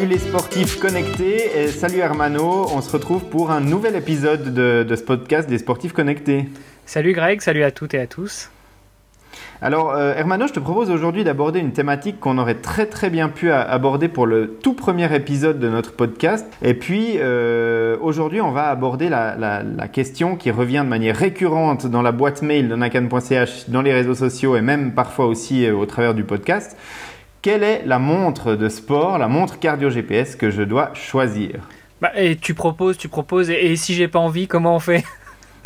Salut les sportifs connectés et salut Hermano, on se retrouve pour un nouvel épisode de, de ce podcast des sportifs connectés. Salut Greg, salut à toutes et à tous. Alors euh, Hermano, je te propose aujourd'hui d'aborder une thématique qu'on aurait très très bien pu aborder pour le tout premier épisode de notre podcast. Et puis euh, aujourd'hui, on va aborder la, la, la, question qui revient de manière récurrente dans la boîte mail de nakan.ch, dans les réseaux sociaux et même parfois aussi euh, au travers du podcast. Quelle est la montre de sport, la montre cardio GPS que je dois choisir? Bah, Et tu proposes, tu proposes, et, et si j'ai pas envie, comment on fait?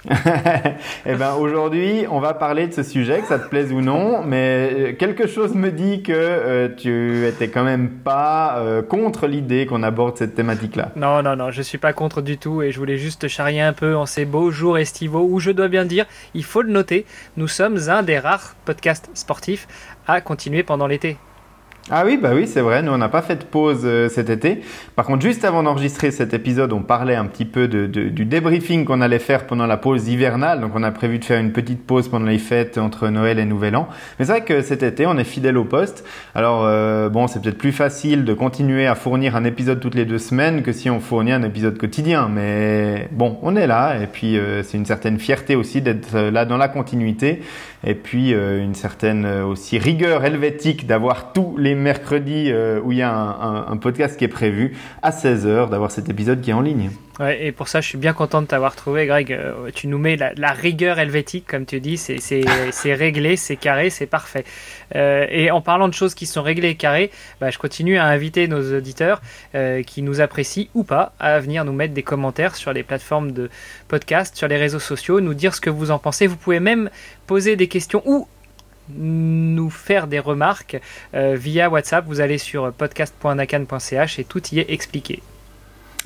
Eh ben aujourd'hui, on va parler de ce sujet, que ça te plaise ou non, mais euh, quelque chose me dit que euh, tu étais quand même pas euh, contre l'idée qu'on aborde cette thématique-là. Non, non, non, je suis pas contre du tout et je voulais juste te charrier un peu en ces beaux jours estivaux où je dois bien dire, il faut le noter, nous sommes un des rares podcasts sportifs à continuer pendant l'été. Ah oui, bah oui, c'est vrai. Nous, on n'a pas fait de pause euh, cet été. Par contre, juste avant d'enregistrer cet épisode, on parlait un petit peu de, du débriefing qu'on allait faire pendant la pause hivernale. Donc, on a prévu de faire une petite pause pendant les fêtes entre Noël et Nouvel An. Mais c'est vrai que cet été, on est fidèle au poste. Alors, euh, bon, c'est peut-être plus facile de continuer à fournir un épisode toutes les deux semaines que si on fournit un épisode quotidien. Mais bon, on est là. Et puis, euh, c'est une certaine fierté aussi d'être là dans la continuité. Et puis, une certaine aussi rigueur helvétique d'avoir tous les mercredi euh, où il y a un, un, un, podcast qui est prévu à 16h, d'avoir cet épisode qui est en ligne. Ouais, et pour ça, je suis bien content de t'avoir trouvé, Greg. Euh, tu nous mets la, la, rigueur helvétique, comme tu dis. C'est réglé, c'est carré, c'est parfait. Euh, et en parlant de choses qui sont réglées et carrées, bah, je continue à inviter nos auditeurs qui nous apprécient ou pas à venir nous mettre des commentaires sur les plateformes de podcast, sur les réseaux sociaux, nous dire ce que vous en pensez. Vous pouvez même poser des questions ou nous faire des remarques euh, via WhatsApp. Vous allez sur podcast.nakan.ch et tout y est expliqué.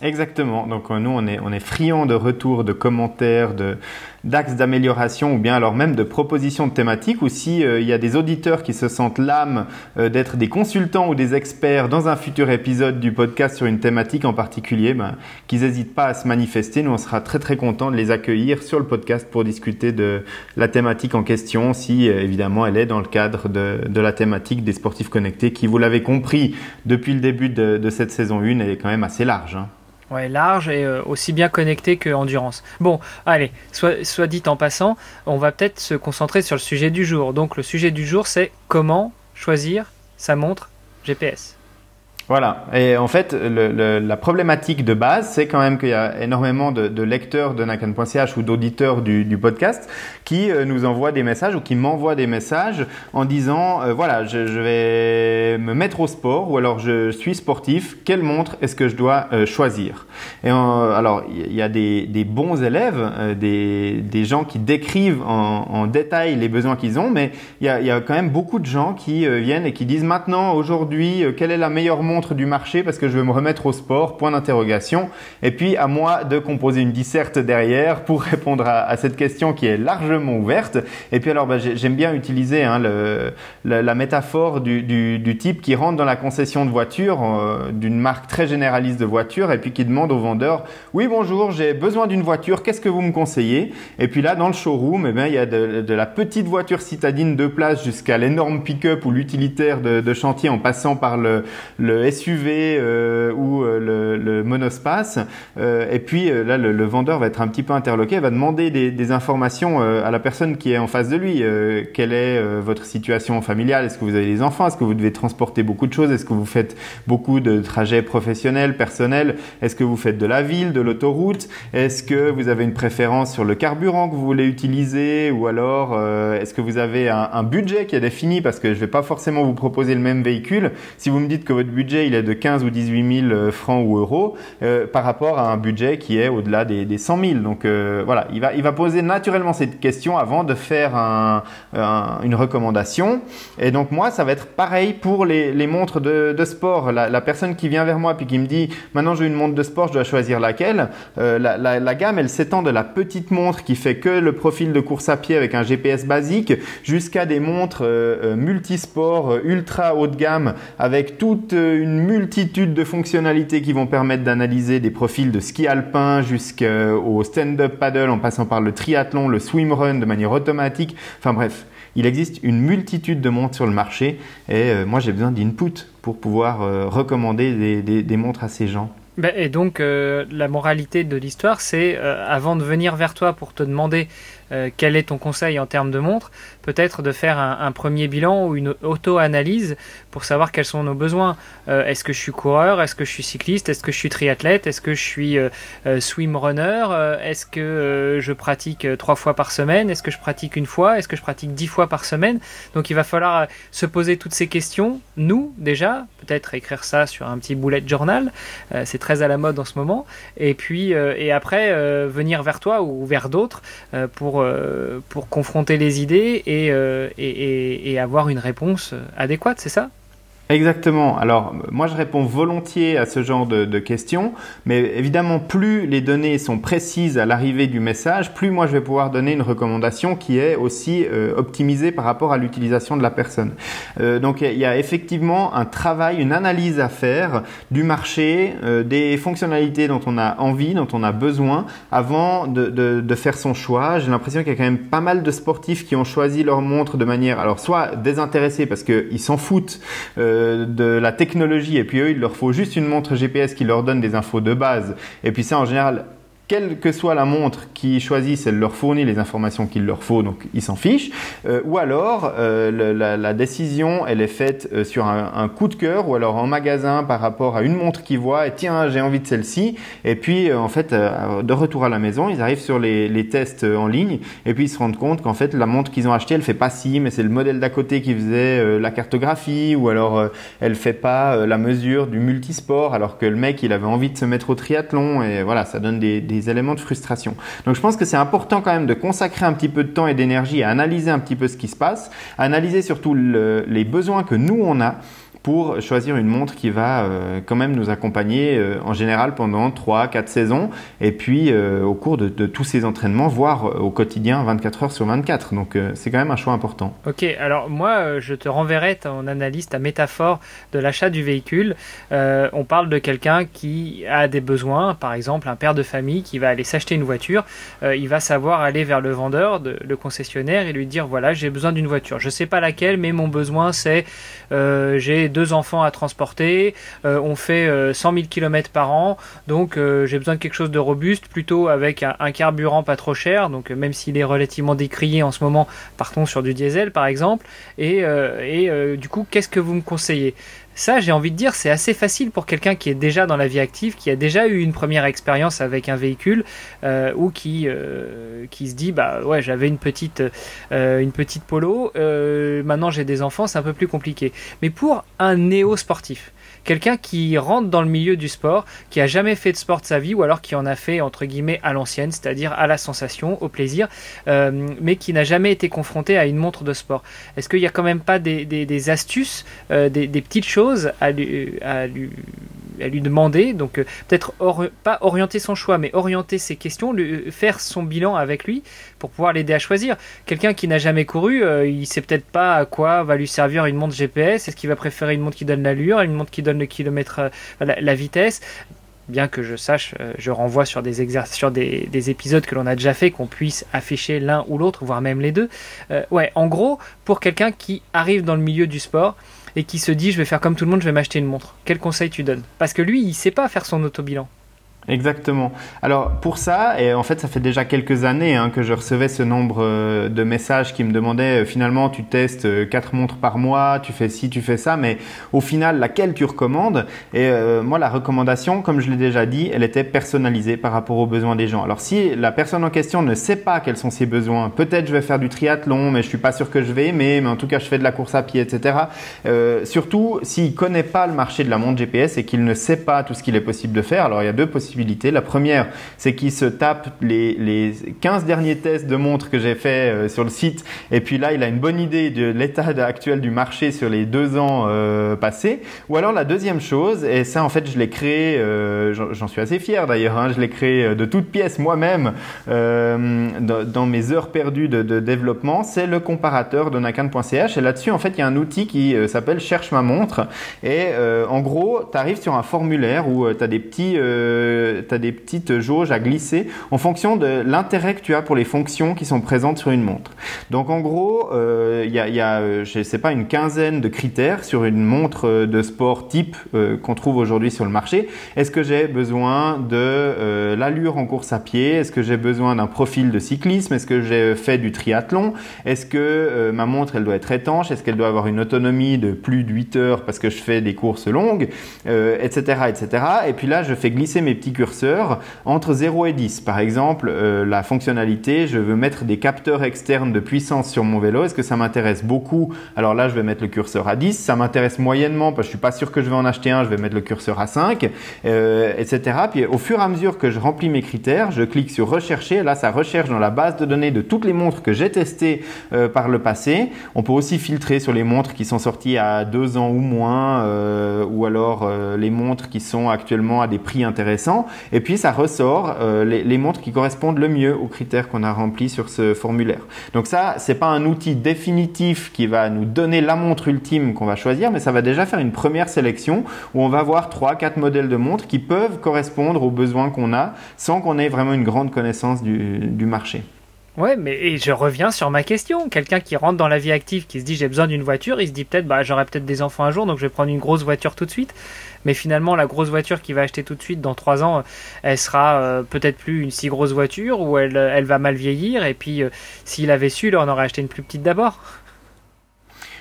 Exactement. Donc nous, on est, on est friand de retours, de commentaires, de, d'axes d'amélioration ou bien alors même de propositions de thématiques ou si euh, il y a des auditeurs qui se sentent l'âme euh, d'être des consultants ou des experts dans un futur épisode du podcast sur une thématique en particulier, ben, qu'ils n'hésitent pas à se manifester. Nous, on sera très très contents de les accueillir sur le podcast pour discuter de la thématique en question si euh, évidemment elle est dans le cadre de, de, la thématique des sportifs connectés qui, vous l'avez compris depuis le début de, de, cette saison 1, est quand même assez large. Hein. Ouais, large et euh, aussi bien connecté que endurance. Bon, allez, soit, soit dit en passant, on va peut-être se concentrer sur le sujet du jour. Donc le sujet du jour, c'est comment choisir sa montre GPS. Voilà. Et en fait, le, le, la problématique de base, c'est quand même qu'il y a énormément de, de lecteurs de nakan.ch ou d'auditeurs du, du, podcast qui euh, nous envoient des messages ou qui m'envoient des messages en disant euh, voilà, je, je, vais me mettre au sport ou alors je suis sportif. Quelle montre est-ce que je dois euh, choisir? Et alors, il y a des, des bons élèves, des, des, gens qui décrivent en, en détail les besoins qu'ils ont, mais il y, a, il y, a, quand même beaucoup de gens qui viennent et qui disent maintenant, aujourd'hui, quelle est la meilleure montre du marché parce que je veux me remettre au sport, point d'interrogation. Et puis à moi de composer une disserte derrière pour répondre à, cette question qui est largement ouverte. Et puis alors bah, j'aime bien utiliser hein, la, métaphore du, type qui rentre dans la concession de voiture euh, d'une marque très généraliste de voiture et puis qui demande au vendeur oui bonjour j'ai besoin d'une voiture qu'est-ce que vous me conseillez? Et puis là dans le showroom eh bien, il y a de, la petite voiture citadine de place jusqu'à l'énorme pick-up ou l'utilitaire de, de, chantier en passant par le, le SUV euh, ou euh, le, monospace. Euh, et puis là, le, vendeur va être un petit peu interloqué, va demander des, informations à la personne qui est en face de lui. Quelle est votre situation familiale? Est-ce que vous avez des enfants? Est-ce que vous devez transporter beaucoup de choses? Est-ce que vous faites beaucoup de trajets professionnels, personnels? Est-ce que vous faites de la ville, de l'autoroute? Est-ce que vous avez une préférence sur le carburant que vous voulez utiliser? Ou alors, est-ce que vous avez un, un budget qui est défini? Parce que je ne vais pas forcément vous proposer le même véhicule. Si vous me dites que votre budget il est de 15 ou 18 000 francs ou euros euh, par rapport à un budget qui est au-delà des, des 100 000. Donc euh, voilà, il va, il va poser naturellement cette question avant de faire un, un, une recommandation. Et donc moi, ça va être pareil pour les, montres de, sport. La, personne qui vient vers moi puis qui me dit maintenant j'ai une montre de sport, je dois choisir laquelle. Euh, la, la, gamme, elle s'étend de la petite montre qui fait que le profil de course à pied avec un GPS basique jusqu'à des montres euh, multisport ultra haut de gamme avec toute une multitude de fonctionnalités qui vont permettre d'analyser des profils de ski alpin jusqu'au stand-up paddle en passant par le triathlon, le swimrun de manière automatique. Enfin bref, il existe une multitude de montres sur le marché et euh, moi j'ai besoin d'input pour pouvoir recommander des montres à ces gens. Ben, et donc, euh, la moralité de l'histoire, c'est euh, avant de venir vers toi pour te demander euh, quel est ton conseil en termes de montre, peut-être de faire un, premier bilan ou une auto-analyse pour savoir quels sont nos besoins. Euh, est-ce que je suis coureur Est-ce que je suis cycliste Est-ce que je suis triathlète Est-ce que je suis euh, swim runner Est-ce que je pratique trois fois par semaine Est-ce que je pratique une fois Est-ce que je pratique dix fois par semaine Donc il va falloir se poser toutes ces questions, nous déjà, peut-être écrire ça sur un petit bullet journal, c'est très à la mode en ce moment, et puis et après venir vers toi ou vers d'autres pour euh, pour, confronter les idées euh, et, et avoir une réponse adéquate, c'est ça? Exactement. Alors, moi, je réponds volontiers à ce genre de, questions, mais évidemment, plus les données sont précises à l'arrivée du message, plus moi, je vais pouvoir donner une recommandation qui est aussi euh, optimisée par rapport à l'utilisation de la personne. Euh, donc, il y a effectivement un travail, une analyse à faire du marché, euh, des fonctionnalités dont on a envie, dont on a besoin, avant de, de, faire son choix. J'ai l'impression qu'il y a quand même pas mal de sportifs qui ont choisi leur montre de manière, alors soit désintéressés parce qu'ils s'en foutent. De la technologie et puis eux, il leur faut juste une montre GPS qui leur donne des infos de base. Et puis ça, en général, quelle que soit la montre qu'ils choisissent, elle leur fournit les informations qu'il leur faut, donc ils s'en fichent. Euh, ou alors, euh, la, décision, elle est faite euh, sur un, coup de cœur, ou alors en magasin par rapport à une montre qu'ils voient, et tiens, j'ai envie de celle-ci. Et puis, en fait, de retour à la maison, ils arrivent sur les, les tests en ligne, et puis ils se rendent compte qu'en fait, la montre qu'ils ont achetée, elle fait pas ci, mais c'est le modèle d'à côté qui faisait la cartographie, ou alors elle fait pas la mesure du multisport, alors que le mec, il avait envie de se mettre au triathlon, et voilà, ça donne des éléments de frustration. Donc je pense que c'est important quand même de consacrer un petit peu de temps et d'énergie à analyser un petit peu ce qui se passe, analyser surtout les besoins que nous on a pour choisir une montre qui va euh, quand même nous accompagner euh, en général pendant 3-4 saisons et puis euh, au cours de, tous ces entraînements, voire au quotidien 24 heures sur 24. Donc c'est quand même un choix important. Ok, alors moi je te renverrai ton analyse, ta métaphore de l'achat du véhicule. on parle de quelqu'un qui a des besoins, par exemple un père de famille qui va aller s'acheter une voiture, il va savoir aller vers le vendeur, le concessionnaire et lui dire voilà j'ai besoin d'une voiture. Je sais pas laquelle mais mon besoin c'est j'ai enfants à transporter, euh, on fait 100 000 km par an, donc euh, j'ai besoin de quelque chose de robuste, plutôt avec un, carburant pas trop cher, donc même s'il est relativement décrié en ce moment, partons sur du diesel par exemple, et, et du coup qu'est-ce que vous me conseillez? Ça, j'ai envie de dire, c'est assez facile pour quelqu'un qui est déjà dans la vie active, qui a déjà eu une première expérience avec un véhicule, euh, ou qui, euh, qui se dit, bah ouais, j'avais une petite, euh, une petite polo, maintenant j'ai des enfants, c'est un peu plus compliqué. Mais pour un néo-sportif, quelqu'un qui rentre dans le milieu du sport, qui a jamais fait de sport sa vie, ou alors qui en a fait entre guillemets à l'ancienne, c'est-à-dire à la sensation, au plaisir, euh, mais qui n'a jamais été confronté à une montre de sport. Est-ce qu'il n'y a quand même pas des, astuces, euh, des, petites choses à lui, à lui à lui demander, donc euh, peut-être pas orienter son choix, mais orienter ses questions, lui, faire son bilan avec lui pour pouvoir l'aider à choisir. Quelqu'un qui n'a jamais couru, euh, il sait peut-être pas à quoi va lui servir une montre GPS. Est-ce qu'il va préférer une montre qui donne l'allure, une montre qui donne le kilomètre, euh, la, vitesse? Bien que je sache, je renvoie sur des sur des, épisodes que l'on a déjà fait, qu'on puisse afficher l'un ou l'autre, voire même les deux. ouais, en gros, pour quelqu'un qui arrive dans le milieu du sport, et qui se dit je vais faire comme tout le monde, je vais m'acheter une montre. Quel conseil tu donnes? Parce que lui, il sait pas faire son auto-bilan. Exactement. Alors pour ça, et en fait ça fait déjà quelques années hein, que je recevais ce nombre euh, de messages qui me demandaient euh, finalement tu testes euh, quatre montres par mois, tu fais ci, tu fais ça, mais au final laquelle tu recommandes? Et moi la recommandation, comme je l'ai déjà dit, elle était personnalisée par rapport aux besoins des gens. Alors si la personne en question ne sait pas quels sont ses besoins, peut-être je vais faire du triathlon, mais je suis pas sûr que je vais aimer, mais en tout cas je fais de la course à pied, etc. surtout s'il connaît pas le marché de la montre GPS et qu'il ne sait pas tout ce qu'il est possible de faire. Alors il y a deux possibilités la première, c'est qu'il se tape les, les 15 derniers tests de montres que j'ai fait euh, sur le site. Et puis là, il a une bonne idée de l'état actuel du marché sur les deux ans euh, passés. Ou alors la deuxième chose, et ça en fait je l'ai créé, euh, j'en suis assez fier d'ailleurs, hein, je l'ai créé de toutes pièces moi-même dans, mes heures perdues de, de développement, c'est le comparateur de nakan.ch. Et là-dessus, en fait, il y a un outil qui s'appelle Cherche ma montre. Et en gros, tu arrives sur un formulaire où tu as des petits as des petites jauges à glisser en fonction de l'intérêt que tu as pour les fonctions qui sont présentes sur une montre. Donc en gros, il y a, y a je sais pas, une quinzaine de critères sur une montre de sport type qu'on trouve aujourd'hui sur le marché. Est-ce que j'ai besoin de l'allure en course à pied? Est-ce que j'ai besoin d'un profil de cyclisme? Est-ce que j'ai fait du triathlon? Est-ce que ma montre, elle doit être étanche? Est-ce qu'elle doit avoir une autonomie de plus de 8 heures parce que je fais des courses longues, etc., etc. Et puis là, je fais glisser mes petits curseurs entre 0 et 10. Par exemple, euh, la fonctionnalité, je veux mettre des capteurs externes de puissance sur mon vélo. Est-ce que ça m'intéresse beaucoup? Alors là, je vais mettre le curseur à 10. Ça m'intéresse moyennement parce que je suis pas sûr que je vais en acheter un. Je vais mettre le curseur à 5, euh, etc. Puis au fur et à mesure que je remplis mes critères, je clique sur rechercher. Là, ça recherche dans la base de données de toutes les montres que j'ai testées euh, par le passé. On peut aussi filtrer sur les montres qui sont sorties à 2 ans ou moins, ou alors les montres qui sont actuellement à des prix intéressants. Et puis ça ressort euh, les, montres qui correspondent le mieux aux critères qu'on a remplis sur ce formulaire. Donc ça, c'est pas un outil définitif qui va nous donner la montre ultime qu'on va choisir, mais ça va déjà faire une première sélection où on va voir trois, quatre modèles de montres qui peuvent correspondre aux besoins qu'on a sans qu'on ait vraiment une grande connaissance du marché. Ouais, mais et je reviens sur ma question. Quelqu'un qui rentre dans la vie active, qui se dit j'ai besoin d'une voiture, il se dit peut-être bah j'aurai peut-être des enfants un jour, donc je vais prendre une grosse voiture tout de suite. Mais finalement, la grosse voiture qu'il va acheter tout de suite dans trois ans, elle sera euh, peut-être plus une si grosse voiture ou elle, elle va mal vieillir. Et puis, euh, s'il avait su, il en aurait acheté une plus petite d'abord.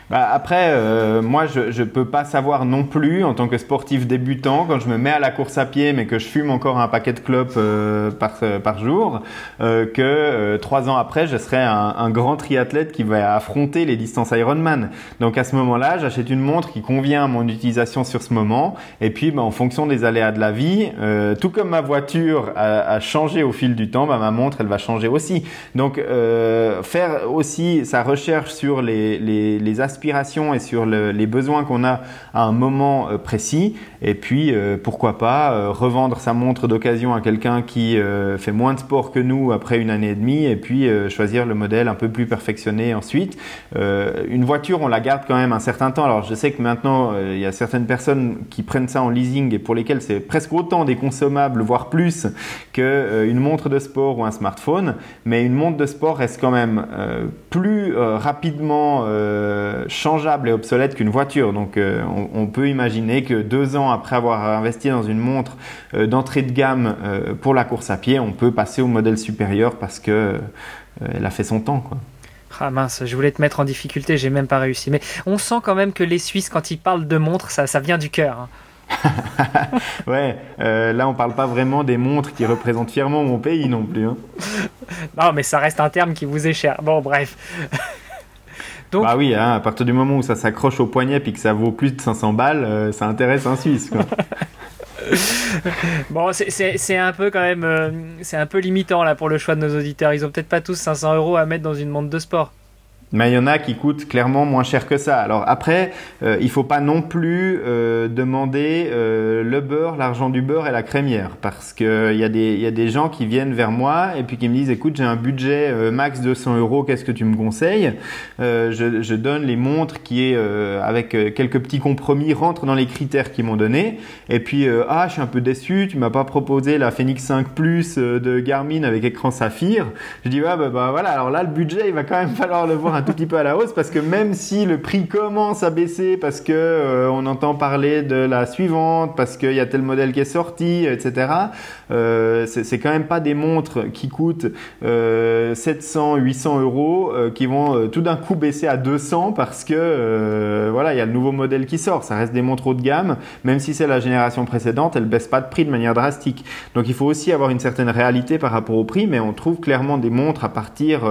Bah après, euh, moi, je ne peux pas savoir non plus, en tant que sportif débutant, quand je me mets à la course à pied, mais que je fume encore un paquet de clopes euh, par, par jour, euh, que trois ans après, je serai un, un, grand triathlète qui va affronter les distances Ironman. Donc à ce moment-là, j'achète une montre qui convient à mon utilisation sur ce moment, et puis bah, en fonction des aléas de la vie, tout comme ma voiture a, a, changé au fil du temps, bah, ma montre, elle va changer aussi. Donc faire aussi sa recherche sur les, les, les aspects et sur les besoins qu'on a à un moment euh, précis. Et puis, euh, pourquoi pas euh, revendre sa montre d'occasion à quelqu'un qui fait moins de sport que nous après une année et demie, et puis choisir le modèle un peu plus perfectionné ensuite. une voiture, on la garde quand même un certain temps. Alors, je sais que maintenant, il y a certaines personnes qui prennent ça en leasing et pour lesquelles c'est presque autant des consommables, voire plus, qu'une montre de sport ou un smartphone. Mais une montre de sport reste quand même plus rapidement changeable et obsolète qu'une voiture. Donc euh, on, peut imaginer que deux ans après avoir investi dans une montre euh, d'entrée de gamme euh, pour la course à pied, on peut passer au modèle supérieur parce que elle a fait son temps. Quoi. Ah mince, je voulais te mettre en difficulté, j'ai même pas réussi. Mais on sent quand même que les Suisses, quand ils parlent de montres, ça, ça vient du cœur. Hein. ouais, là on parle pas vraiment des montres qui représentent fièrement mon pays non plus. Hein. non, mais ça reste un terme qui vous est cher. Bon, bref. Bah oui, hein, à partir du moment où ça s'accroche au poignet et que ça vaut plus de 500 balles, euh, ça intéresse un Suisse. bon, c'est un peu quand même, euh, c'est un peu limitant là pour le choix de nos auditeurs. Ils ont peut-être pas tous 500 euros à mettre dans une montre de sport. Mais il y en a qui coûtent clairement moins cher que ça. Alors après, euh, il faut pas non plus euh, demander euh, le beurre, l'argent du beurre et la crémière, parce que il y a des y a des gens qui viennent vers moi et puis qui me disent écoute j'ai un budget euh, max 200 euros, qu'est-ce que tu me conseilles? Je, donne les montres qui est avec quelques petits compromis rentrent dans les critères qu'ils m'ont donné et puis ah je suis un peu déçu, tu m'as pas proposé la Phoenix 5 Plus de Garmin avec écran saphir. Je dis bah, bah, bah voilà alors là le budget il va quand même falloir le voir un tout petit peu à la hausse parce que même si le prix commence à baisser parce que euh, on entend parler de la suivante, parce qu'il y a tel modèle qui est sorti, etc. Euh, c'est quand même pas des montres qui coûtent 700, euh, 800 euros qui vont tout d'un coup baisser à 200 parce que voilà il y a le nouveau modèle qui sort. Ça reste des montres haut de gamme, même si c'est la génération précédente, elle baisse pas de prix de manière drastique. Donc il faut aussi avoir une certaine réalité par rapport au prix, mais on trouve clairement des montres à partir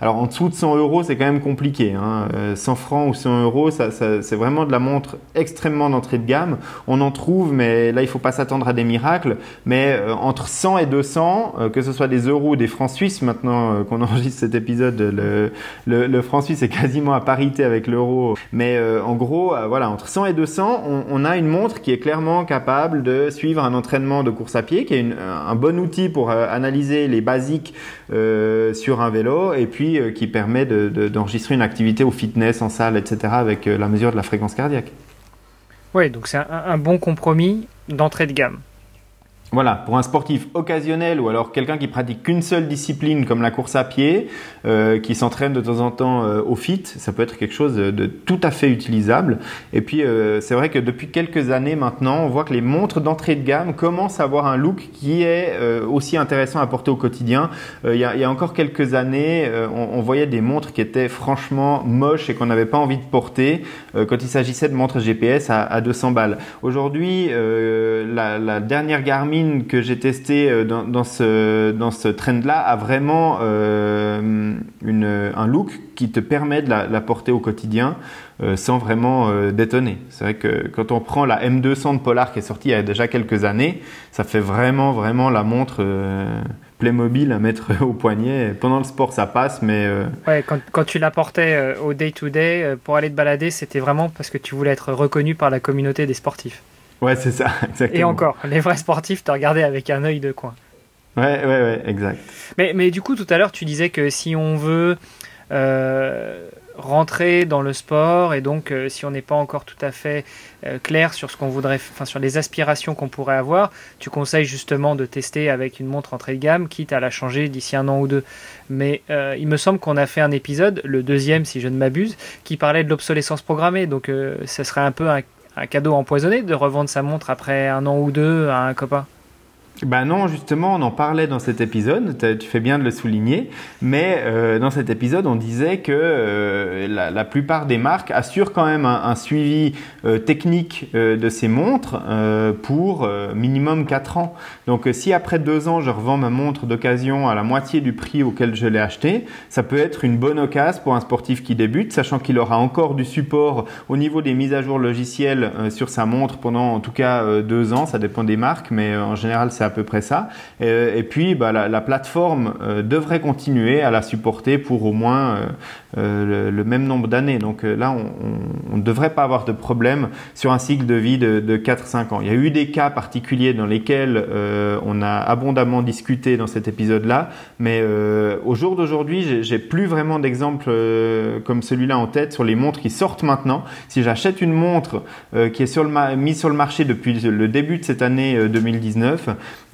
alors en dessous de 100 euros, c'est quand même compliqué. Hein. 100 euh, francs ou 100 euros, ça, c'est vraiment de la montre extrêmement d'entrée de gamme. On en trouve, mais là, il faut pas s'attendre à des miracles. Mais euh, entre 100 et 200, euh, que ce soit des euros ou des francs suisses, maintenant qu'on enregistre cet épisode, le, le, franc suisse est quasiment à parité avec l'euro. Mais en gros, voilà, entre 100 et 200, on, on, a une montre qui est clairement capable de suivre un entraînement de course à pied, qui est un bon outil pour analyser les basiques sur un vélo et puis qui permet de, de enregistrer une activité au fitness, en salle, etc., avec euh, la mesure de la fréquence cardiaque. Oui, donc c'est un, bon compromis d'entrée de gamme. Voilà, pour un sportif occasionnel ou alors quelqu'un qui pratique qu'une seule discipline comme la course à pied, euh, qui s'entraîne de temps en temps euh, au fit, ça peut être quelque chose de, tout à fait utilisable. Et puis euh, c'est vrai que depuis quelques années maintenant, on voit que les montres d'entrée de gamme commencent à avoir un look qui est aussi intéressant à porter au quotidien. Il y, a, encore quelques années, on, voyait des montres qui étaient franchement moches et qu'on n'avait pas envie de porter quand il s'agissait de montres GPS à, 200 balles. Aujourd'hui, la, la dernière Garmin que j'ai testé euh, dans, ce, dans ce trend-là a vraiment euh, une, un look qui te permet de la, porter au quotidien euh, sans vraiment détonner. C'est vrai que quand on prend la M200 de Polar qui est sortie il y a déjà quelques années, ça fait vraiment, vraiment la montre Playmobil à mettre au poignet. Pendant le sport, ça passe, mais... Ouais, quand, quand, tu la portais au day-to-day, pour aller te balader, c'était vraiment parce que tu voulais être reconnu par la communauté des sportifs. Ouais, c'est ça, exactement. Et encore, les vrais sportifs te regardaient avec un œil de coin. Ouais, ouais, ouais, exact. Mais, mais du coup, tout à l'heure, tu disais que si on veut euh, rentrer dans le sport et donc euh, si on n'est pas encore tout à fait euh, clair sur ce qu'on voudrait, enfin sur les aspirations qu'on pourrait avoir, tu conseilles justement de tester avec une montre entrée de gamme, quitte à la changer d'ici un an ou deux. Mais il me semble qu'on a fait un épisode, le deuxième si je ne m'abuse, qui parlait de l'obsolescence programmée. Donc ce serait un peu un, un cadeau empoisonné de revendre sa montre après un an ou deux à un copain ben non, justement, on en parlait dans cet épisode, tu fais bien de le souligner, mais euh, dans cet épisode, on disait que euh, la, plupart des marques assurent quand même un, suivi euh, technique de ces montres pour minimum 4 ans. Donc si après 2 ans, je revends ma montre d'occasion à la moitié du prix auquel je l'ai acheté, ça peut être une bonne occasion pour un sportif qui débute, sachant qu'il aura encore du support au niveau des mises à jour logicielles sur sa montre pendant en tout cas 2 ans, ça dépend des marques, mais en général c'est peu près ça. Et, puis, bah, la, plateforme euh, devrait continuer à la supporter pour au moins euh, euh, le, même nombre d'années. Donc là, on ne devrait pas avoir de problème sur un cycle de vie de, de 4-5 ans. Il y a eu des cas particuliers dans lesquels on a abondamment discuté dans cet épisode-là, mais au jour d'aujourd'hui, j'ai plus vraiment d'exemples comme celui-là en tête sur les montres qui sortent maintenant. Si j'achète une montre qui est sur le mise sur le marché depuis le début de cette année 2019,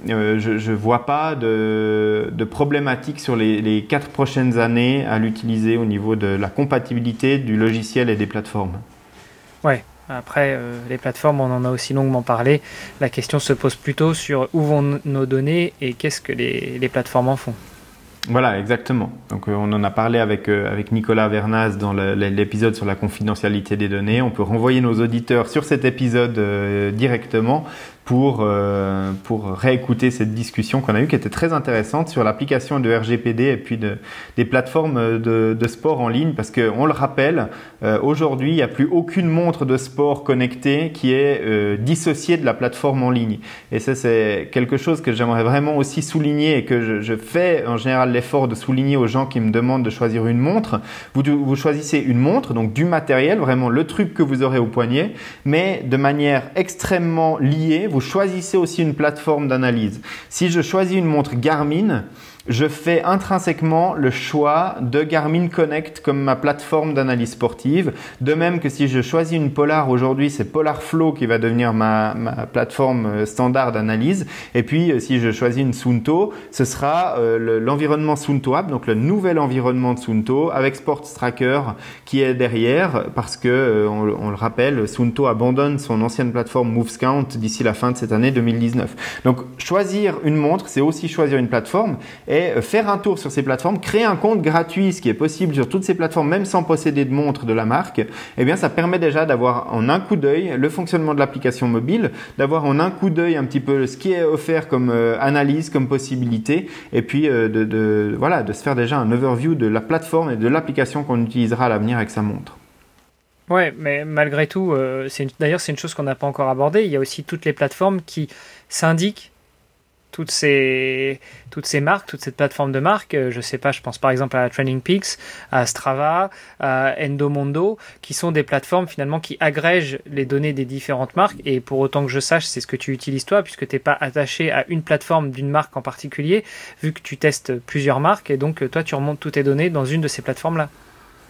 euh, je ne vois pas de, de problématique sur les, les, quatre prochaines années à l'utiliser au niveau de la compatibilité du logiciel et des plateformes. Ouais, après, euh, les plateformes, on en a aussi longuement parlé. La question se pose plutôt sur où vont nos données et qu'est-ce que les, les, plateformes en font. Voilà, exactement. Donc, euh, on en a parlé avec, avec Nicolas Vernaz dans l'épisode sur la confidentialité des données. On peut renvoyer nos auditeurs sur cet épisode directement pour, euh, pour réécouter cette discussion qu'on a eue qui était très intéressante sur l'application de RGPD et puis de, des plateformes de, de sport en ligne parce qu'on le rappelle, euh, aujourd'hui il n'y a plus aucune montre de sport connectée qui est euh, dissociée de la plateforme en ligne. Et ça c'est quelque chose que j'aimerais vraiment aussi souligner et que je, fais en général l'effort de souligner aux gens qui me demandent de choisir une montre. Vous, vous choisissez une montre, donc du matériel, vraiment le truc que vous aurez au poignet, mais de manière extrêmement liée. Choisissez aussi une plateforme d'analyse. Si je choisis une montre Garmin, je fais intrinsèquement le choix de Garmin Connect comme ma plateforme d'analyse sportive. De même que si je choisis une Polar aujourd'hui, c'est Polar Flow qui va devenir ma, plateforme euh, standard d'analyse. Et puis euh, si je choisis une Sunto, ce sera euh, l'environnement Sunto App, donc le nouvel environnement de Sunto avec Sports Tracker qui est derrière parce que on, le rappelle, Sunto abandonne son ancienne plateforme MovesCount d'ici la fin de cette année 2019. Donc choisir une montre, c'est aussi choisir une plateforme. Et euh, faire un tour sur ces plateformes, créer un compte gratuit, ce qui est possible sur toutes ces plateformes, même sans posséder de montre de la marque, eh bien ça permet déjà d'avoir en un coup d'œil le fonctionnement de l'application mobile, d'avoir en un coup d'œil un petit peu ce qui est offert comme euh, analyse, comme possibilité, et puis euh, de, voilà, de se faire déjà un overview de la plateforme et de l'application qu'on utilisera à l'avenir avec sa montre. Ouais, mais malgré tout, d'ailleurs c'est une chose qu'on n'a pas encore abordée, il y a aussi toutes les plateformes qui s'indiquent toutes ces, toutes ces marques, toute cette plateforme de marques, euh, je sais pas, je pense par exemple à Training Peaks, à Strava, à Endomondo, qui sont des plateformes finalement qui agrègent les données des différentes marques. Et pour autant que je sache, c'est ce que tu utilises toi, puisque tu n'es pas attaché à une plateforme d'une marque en particulier, vu que tu testes plusieurs marques. Et donc, toi, tu remontes toutes tes données dans une de ces plateformes-là.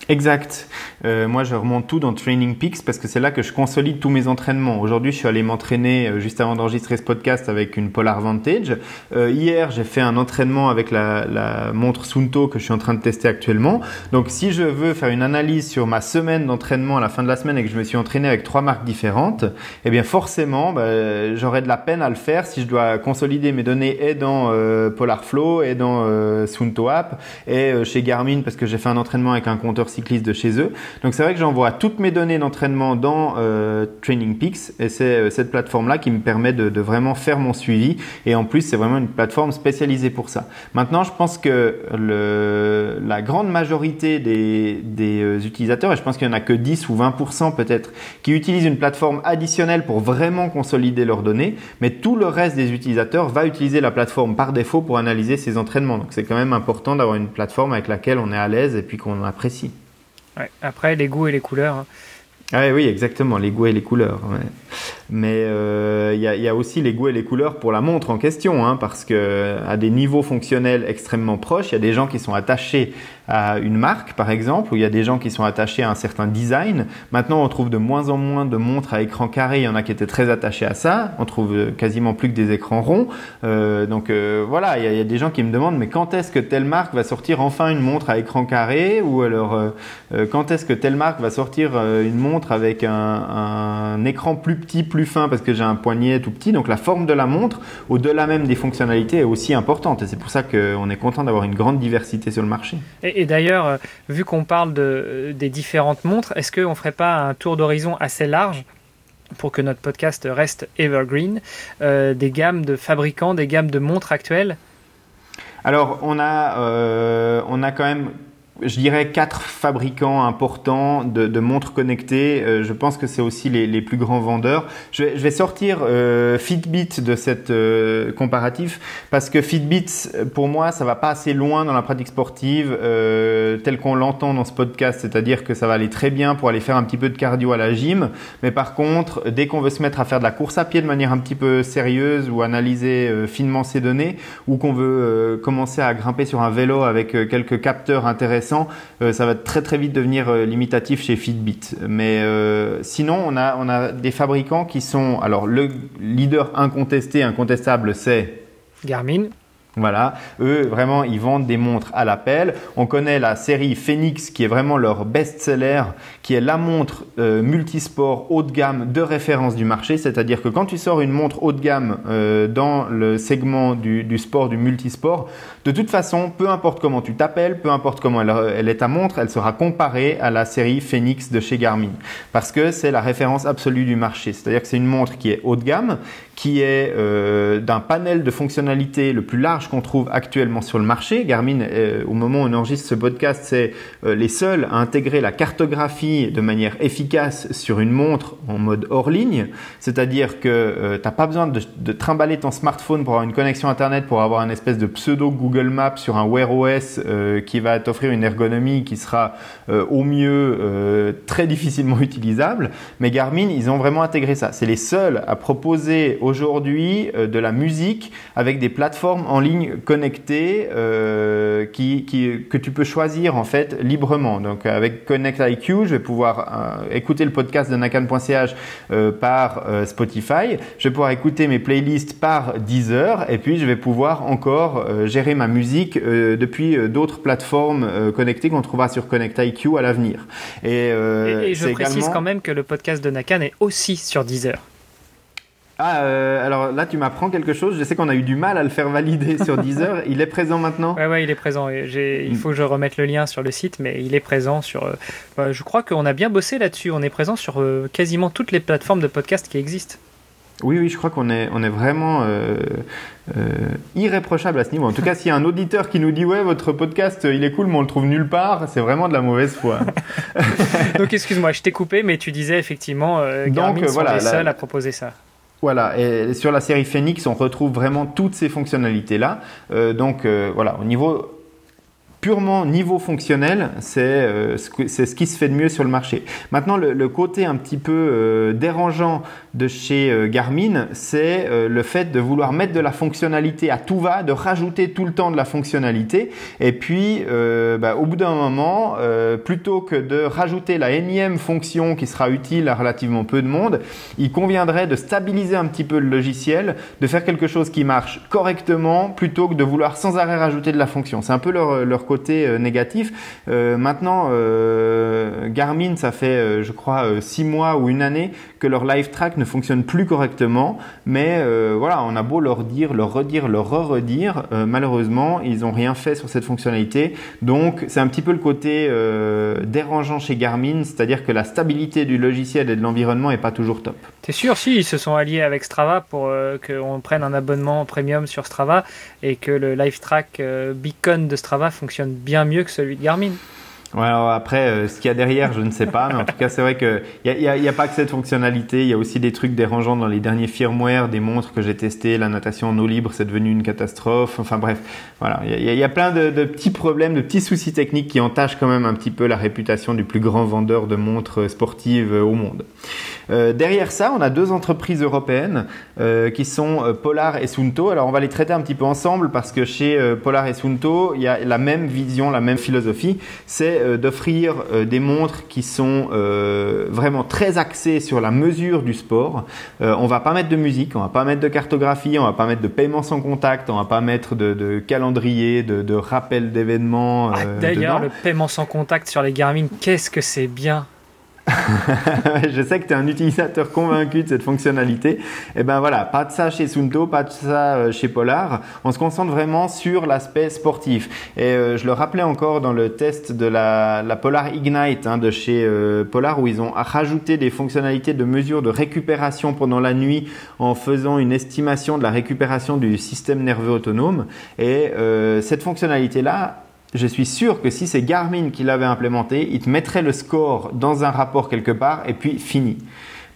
Exact. Euh, moi, je remonte tout dans Training Peaks parce que c'est là que je consolide tous mes entraînements. Aujourd'hui, je suis allé m'entraîner euh, juste avant d'enregistrer ce podcast avec une Polar Vantage. Euh, hier, j'ai fait un entraînement avec la, la, montre Sunto que je suis en train de tester actuellement. Donc, si je veux faire une analyse sur ma semaine d'entraînement à la fin de la semaine et que je me suis entraîné avec trois marques différentes, eh bien, forcément, bah, j'aurai de la peine à le faire si je dois consolider mes données et dans euh, Polar Flow et dans euh, Sunto App et chez Garmin parce que j'ai fait un entraînement avec un compteur cycliste de chez eux. Donc c'est vrai que j'envoie toutes mes données d'entraînement dans euh, Training Peaks et c'est euh, cette plateforme-là qui me permet de, vraiment faire mon suivi. Et en plus, c'est vraiment une plateforme spécialisée pour ça. Maintenant, je pense que la grande majorité des, des euh, utilisateurs, et je pense qu'il n'y en a que 10 ou 20% peut-être, qui utilisent une plateforme additionnelle pour vraiment consolider leurs données, mais tout le reste des utilisateurs va utiliser la plateforme par défaut pour analyser ses entraînements. Donc c'est quand même important d'avoir une plateforme avec laquelle on est à l'aise et puis qu'on apprécie. Après, les goûts et les couleurs. Hein. Ah oui, exactement, les goûts et les couleurs. Mais euh, il y, a aussi les goûts et les couleurs pour la montre en question, hein, parce que à des niveaux fonctionnels extrêmement proches, il y a des gens qui sont attachés à une marque, par exemple, où il y a des gens qui sont attachés à un certain design. Maintenant, on trouve de moins en moins de montres à écran carré. Il y en a qui étaient très attachés à ça. On trouve quasiment plus que des écrans ronds. Euh, donc euh, voilà, il y, a, des gens qui me demandent, mais quand est-ce que telle marque va sortir enfin une montre à écran carré? Ou alors, euh, quand est-ce que telle marque va sortir une montre avec un, écran plus petit, plus fin, parce que j'ai un poignet tout petit. Donc la forme de la montre, au-delà même des fonctionnalités, est aussi importante. Et c'est pour ça qu'on est content d'avoir une grande diversité sur le marché. Et d'ailleurs, euh, vu qu'on parle euh, des différentes montres, est-ce qu'on ne ferait pas un tour d'horizon assez large pour que notre podcast reste evergreen, euh, des gammes de fabricants, des gammes de montres actuelles? Alors, on a quand même je dirais quatre fabricants importants de, montres connectées. Euh, je pense que c'est aussi les, plus grands vendeurs. Je vais, sortir euh, Fitbit de cette euh, comparatif parce que Fitbit, pour moi, ça va pas assez loin dans la pratique sportive euh, telle qu'on l'entend dans ce podcast. C'est-à-dire que ça va aller très bien pour aller faire un petit peu de cardio à la gym, mais par contre, dès qu'on veut se mettre à faire de la course à pied de manière un petit peu sérieuse ou analyser finement ses données, ou qu'on veut commencer à grimper sur un vélo avec quelques capteurs intéressants euh, ça va très très vite devenir euh, limitatif chez Fitbit. Mais euh, sinon, on a, on a des fabricants qui sont. Alors, le leader incontesté, incontestable, c'est Garmin. Voilà, eux vraiment ils vendent des montres à l'appel. On connaît la série Phoenix qui est vraiment leur best-seller, qui est la montre euh, multisport haut de gamme de référence du marché. C'est-à-dire que quand tu sors une montre haut de gamme euh, dans le segment du, sport, du multisport, de toute façon, peu importe comment tu t'appelles, peu importe comment elle, elle, est ta montre, elle sera comparée à la série Phoenix de chez Garmin parce que c'est la référence absolue du marché. C'est-à-dire que c'est une montre qui est haut de gamme, qui est euh, d'un panel de fonctionnalités le plus large qu'on trouve actuellement sur le marché. Garmin, euh, au moment où on enregistre ce podcast, c'est euh, les seuls à intégrer la cartographie de manière efficace sur une montre en mode hors ligne. C'est-à-dire que tu n'as pas besoin de, de, trimballer ton smartphone pour avoir une connexion Internet, pour avoir une espèce de pseudo Google Maps sur un Wear OS qui va t'offrir une ergonomie qui sera au mieux très difficilement utilisable. Mais Garmin, ils ont vraiment intégré ça. C'est les seuls à proposer aujourd'hui euh, de la musique avec des plateformes en ligne connectées euh, qui, qui, que tu peux choisir en fait librement. Donc avec Connect IQ, je vais pouvoir euh, écouter le podcast de nakan.ch euh, par Spotify, je vais pouvoir écouter mes playlists par Deezer et puis je vais pouvoir encore gérer ma musique depuis d'autres plateformes connectées qu'on trouvera sur Connect IQ à l'avenir. Et, et, et, je précise également... quand même que le podcast de Nakan est aussi sur Deezer. Ah, euh, alors là, tu m'apprends quelque chose. Je sais qu'on a eu du mal à le faire valider sur Deezer. il est présent maintenant? Ouais, ouais, il est présent. Il faut que je remette le lien sur le site, mais il est présent sur. Euh, je crois qu'on a bien bossé là-dessus. On est présent sur euh, quasiment toutes les plateformes de podcast qui existent. Oui, oui, je crois qu'on est, on est vraiment euh, euh, irréprochable à ce niveau. En tout cas, s'il y a un auditeur qui nous dit ouais, votre podcast, il est cool, mais on le trouve nulle part, c'est vraiment de la mauvaise foi. Donc, excuse-moi, je t'ai coupé, mais tu disais effectivement, euh, Garmin Donc, voilà, sont les seuls à proposer ça. Voilà, et sur la série Phoenix, on retrouve vraiment toutes ces fonctionnalités-là. Euh, donc euh, voilà, au niveau purement niveau fonctionnel, c'est euh, ce, ce, qui se fait de mieux sur le marché. Maintenant, le, côté un petit peu euh, dérangeant de chez euh, Garmin, c'est le fait de vouloir mettre de la fonctionnalité à tout va, de rajouter tout le temps de la fonctionnalité. Et puis, bah, au bout d'un moment, plutôt que de rajouter la énième fonction qui sera utile à relativement peu de monde, il conviendrait de stabiliser un petit peu le logiciel, de faire quelque chose qui marche correctement, plutôt que de vouloir sans arrêt rajouter de la fonction. C'est un peu leur côté euh, négatif. Euh, maintenant, euh, Garmin, ça fait, je crois, six mois ou une année que leur live track ne fonctionne plus correctement. Mais voilà, on a beau leur dire, leur redire, leur re-redire, malheureusement, ils n'ont rien fait sur cette fonctionnalité. Donc, c'est un petit peu le côté dérangeant chez Garmin, c'est-à-dire que la stabilité du logiciel et de l'environnement n'est pas toujours top. C'est sûr, si, ils se sont alliés avec Strava pour qu'on prenne un abonnement premium sur Strava et que le live track beacon de Strava fonctionne bien mieux que celui de Garmin. Alors après, euh, ce qu'il y a derrière, je ne sais pas, mais en tout cas, c'est vrai qu'il n'y a, a, pas que cette fonctionnalité, il y a aussi des trucs dérangeants dans les derniers firmware, des montres que j'ai testées, la natation en eau libre, c'est devenu une catastrophe, enfin bref, voilà, il y a, plein de, petits problèmes, de petits soucis techniques qui entachent quand même un petit peu la réputation du plus grand vendeur de montres sportives au monde. Euh, derrière ça, on a deux entreprises européennes euh, qui sont euh, Polar et Sunto. Alors on va les traiter un petit peu ensemble parce que chez Polar et Sunto, il y a la même vision, la même philosophie, c'est d'offrir des montres qui sont vraiment très axées sur la mesure du sport. on va pas mettre de musique, on va pas mettre de cartographie, on va pas mettre de paiement sans contact, on va pas mettre de, calendrier, de, de rappel d'événements. Ah, D'ailleurs, le paiement sans contact sur les Garmin, qu'est-ce que c'est bien je sais que tu es un utilisateur convaincu de cette fonctionnalité. Et eh ben voilà, pas de ça chez Sunto, pas de ça euh, chez Polar. On se concentre vraiment sur l'aspect sportif. Et euh, je le rappelais encore dans le test de la, Polar Ignite hein, de chez euh, Polar où ils ont rajouté des fonctionnalités de mesure de récupération pendant la nuit en faisant une estimation de la récupération du système nerveux autonome. Et cette fonctionnalité-là, je suis sûr que si c'est Garmin qui l'avait implémenté, il te mettrait le score dans un rapport quelque part et puis fini.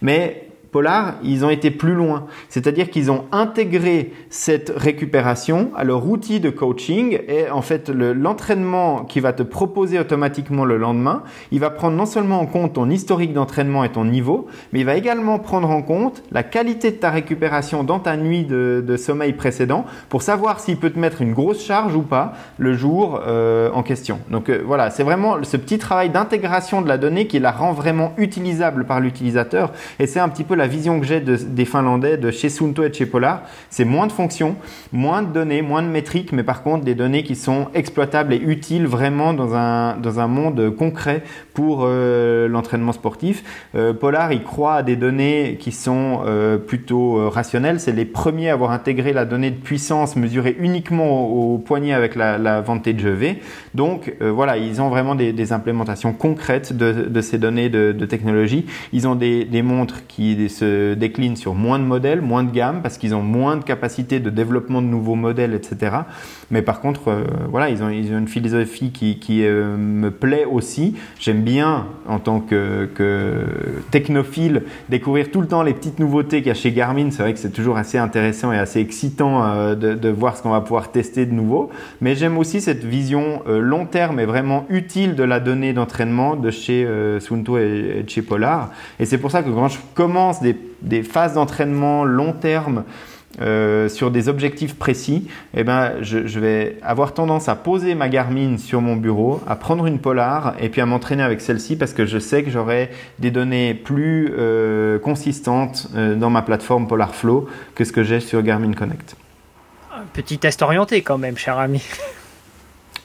Mais Polar, ils ont été plus loin. C'est-à-dire qu'ils ont intégré cette récupération à leur outil de coaching et en fait l'entraînement qui va te proposer automatiquement le lendemain, il va prendre non seulement en compte ton historique d'entraînement et ton niveau, mais il va également prendre en compte la qualité de ta récupération dans ta nuit de, sommeil précédent pour savoir s'il peut te mettre une grosse charge ou pas le jour euh, en question. Donc euh, voilà, c'est vraiment ce petit travail d'intégration de la donnée qui la rend vraiment utilisable par l'utilisateur et c'est un petit peu la la vision que j'ai des Finlandais, de chez Sunto et de chez Polar, c'est moins de fonctions, moins de données, moins de métriques, mais par contre des données qui sont exploitables et utiles vraiment dans un, dans un monde concret pour euh, l'entraînement sportif. Euh, Polar, il croit à des données qui sont euh, plutôt rationnelles. C'est les premiers à avoir intégré la donnée de puissance mesurée uniquement au, poignet avec la, la Vantage V. Donc voilà, ils ont vraiment des, implémentations concrètes de, ces données de, de, technologie. Ils ont des, des montres qui se déclinent sur moins de modèles, moins de gamme, parce qu'ils ont moins de capacité de développement de nouveaux modèles, etc. Mais par contre, euh, voilà, ils ont, ils ont, une philosophie qui, qui euh, me plaît aussi. J'aime bien, en tant que, technophile, découvrir tout le temps les petites nouveautés qu'il y a chez Garmin. C'est vrai que c'est toujours assez intéressant et assez excitant euh, de, de, voir ce qu'on va pouvoir tester de nouveau. Mais j'aime aussi cette vision long terme et vraiment utile de la donnée d'entraînement de chez Sunto et, et chez Polar. Et c'est pour ça que quand je commence des, phases d'entraînement long terme euh, sur des objectifs précis, eh ben, je, vais avoir tendance à poser ma Garmin sur mon bureau, à prendre une Polar et puis à m'entraîner avec celle-ci parce que je sais que j'aurai des données plus euh, consistantes euh, dans ma plateforme Polar Flow que ce que j'ai sur Garmin Connect. Un petit test orienté quand même, cher ami.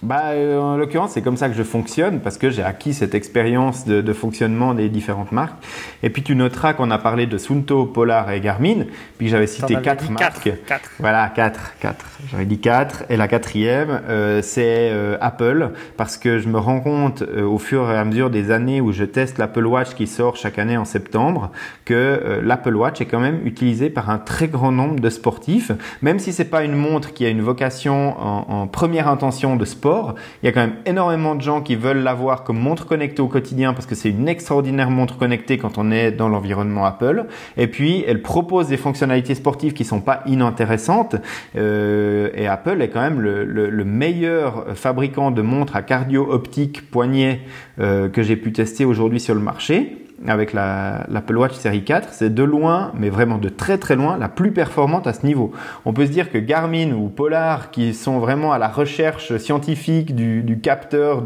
Bah, euh, En l'occurrence, c'est comme ça que je fonctionne parce que j'ai acquis cette expérience de, de, fonctionnement des différentes marques. Et puis tu noteras qu'on a parlé de Sunto, Polar et Garmin, puis j'avais cité quatre marques. Quatre, Voilà, quatre, quatre. J'avais dit quatre. Et la quatrième, euh, c'est euh, Apple parce que je me rends compte euh, au fur et à mesure des années où je teste l'Apple Watch qui sort chaque année en septembre que l'Apple Watch est quand même utilisé par un très grand nombre de sportifs, même si c'est pas une montre qui a une vocation en, en première intention de sport Il y a quand même énormément de gens qui veulent l'avoir comme montre connectée au quotidien parce que c'est une extraordinaire montre connectée quand on est dans l'environnement Apple. Et puis, elle propose des fonctionnalités sportives qui sont pas inintéressantes. Euh, et Apple est quand même le, le, meilleur fabricant de montres à cardio optique poignet euh, que j'ai pu tester aujourd'hui sur le marché avec l'Apple Watch série 4, c'est de loin, mais vraiment de très très loin, la plus performante à ce niveau. On peut se dire que Garmin ou Polar, qui sont vraiment à la recherche scientifique du, capteur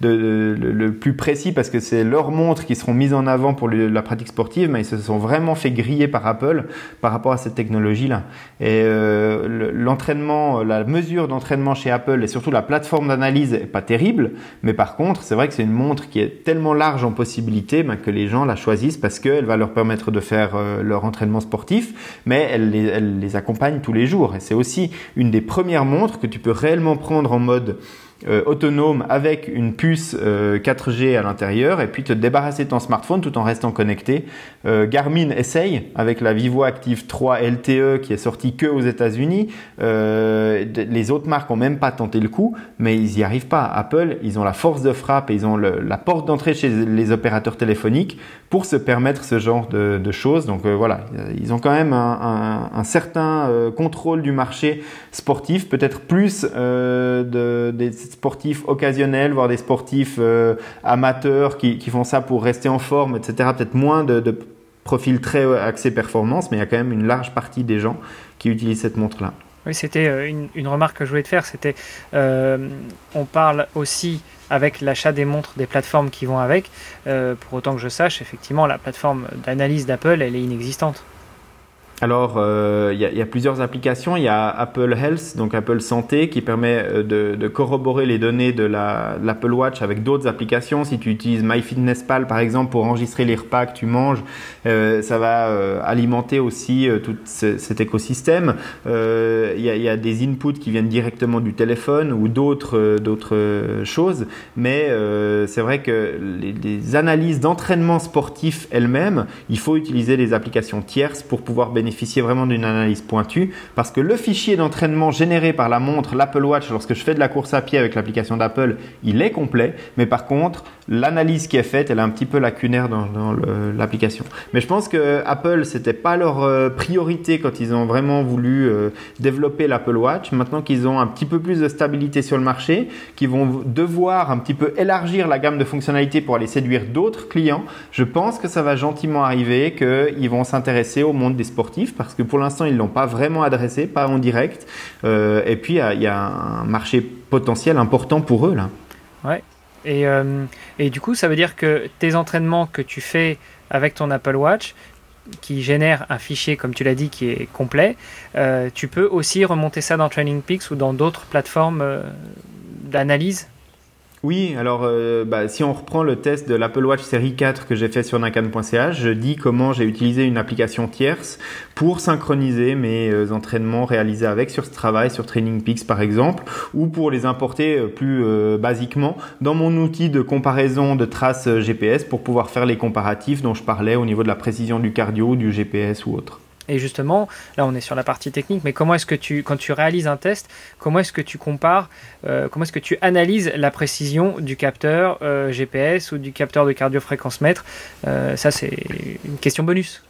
le, plus précis, parce que c'est leurs montres qui seront mises en avant pour la pratique sportive, mais ils se sont vraiment fait griller par Apple par rapport à cette technologie-là. Et euh, l'entraînement, la mesure d'entraînement chez Apple et surtout la plateforme d'analyse est pas terrible, mais par contre, c'est vrai que c'est une montre qui est tellement large en possibilités que les gens la choisissent parce qu'elle va leur permettre de faire euh, leur entraînement sportif, mais elle les, elle les accompagne tous les jours. Et c'est aussi une des premières montres que tu peux réellement prendre en mode euh, autonome avec une puce 4G euh, à l'intérieur et puis te débarrasser de ton smartphone tout en restant connecté. Euh, Garmin essaye avec la Vivo Active 3 LTE qui est sortie que aux États-Unis. les autres marques ont même pas tenté le coup, mais ils y arrivent pas. Apple, ils ont la force de frappe ils ont la porte d'entrée chez les opérateurs téléphoniques pour se permettre ce genre de, choses. Donc voilà, ils ont quand même un, un certain contrôle du marché sportif, peut-être plus de, des sportifs occasionnels, voire des sportifs euh, amateurs qui, font ça pour rester en forme, etc. Peut-être moins de, de profils très axés performance, mais il y a quand même une large partie des gens qui utilisent cette montre-là. Oui, c'était euh, une, remarque que je voulais te faire. C'était, euh, on parle aussi avec l'achat des montres des plateformes qui vont avec. pour autant que je sache, effectivement, la plateforme d'analyse d'Apple, elle est inexistante. Alors, euh, il y, a plusieurs applications. Il y a Apple Health, donc Apple Santé, qui permet euh, de, corroborer les données de l'Apple Watch avec d'autres applications. Si tu utilises MyFitnessPal, par exemple, pour enregistrer les repas que tu manges, euh, ça va alimenter aussi tout cet écosystème. Il y, a des inputs qui viennent directement du téléphone ou d'autres choses. Mais c'est vrai que les, analyses d'entraînement sportif elles-mêmes, il faut utiliser des applications tierces pour pouvoir bénéficier bénéficier vraiment d'une analyse pointue parce que le fichier d'entraînement généré par la montre, l'Apple Watch, lorsque je fais de la course à pied avec l'application d'Apple, il est complet. Mais par contre, l'analyse qui est faite, elle est un petit peu lacunaire dans, l'application. Mais je pense que Apple, c'était pas leur euh, priorité quand ils ont vraiment voulu euh, développer l'Apple Watch. Maintenant qu'ils ont un petit peu plus de stabilité sur le marché, qu'ils vont devoir un petit peu élargir la gamme de fonctionnalités pour aller séduire d'autres clients, je pense que ça va gentiment arriver, qu'ils vont s'intéresser au monde des sportifs parce que pour l'instant, ils ne l'ont pas vraiment adressé, pas en direct. Euh, et puis, il y, a un marché potentiel important pour eux. Là. Ouais. Et, euh, et, du coup, ça veut dire que tes entraînements que tu fais avec ton Apple Watch, qui génère un fichier, comme tu l'as dit, qui est complet, euh, tu peux aussi remonter ça dans TrainingPeaks ou dans d'autres plateformes d'analyse oui, alors euh, bah, si on reprend le test de l'Apple Watch série 4 que j'ai fait sur nakan.ch, je dis comment j'ai utilisé une application tierce pour synchroniser mes euh, entraînements réalisés avec sur ce travail, sur Training Peaks par exemple, ou pour les importer euh, plus basiquement dans mon outil de comparaison de traces GPS pour pouvoir faire les comparatifs dont je parlais au niveau de la précision du cardio, du GPS ou autre. Et justement, là on est sur la partie technique, mais comment est-ce que tu, quand tu réalises un test, comment est-ce que tu compares, euh, comment est-ce que tu analyses la précision du capteur euh, GPS ou du capteur de cardiofréquence mètre? Euh, Ça c'est une question bonus